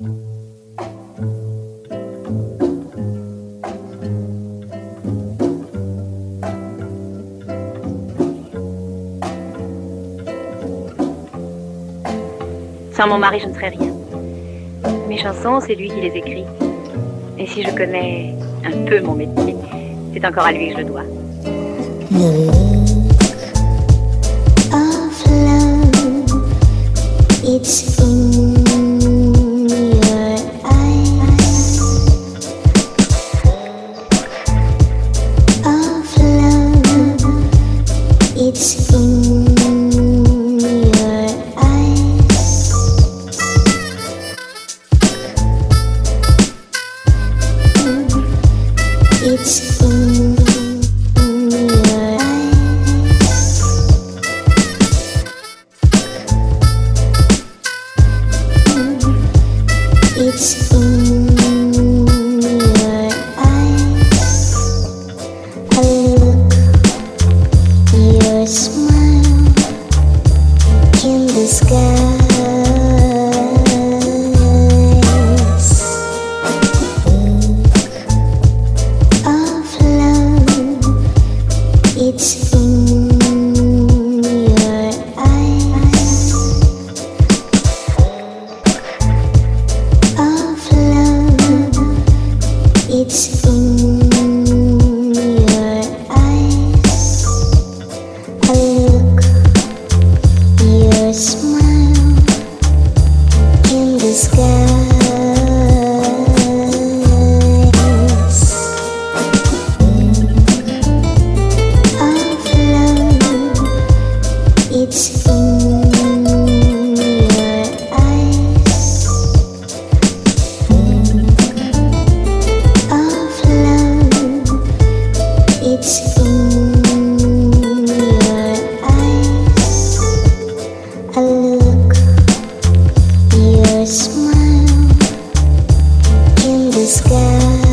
Sans mon mari, je ne serais rien. Mes chansons, c'est lui qui les écrit. Et si je connais un peu mon métier, c'est encore à lui que je le dois. It's in your eyes. It's It's in the sky.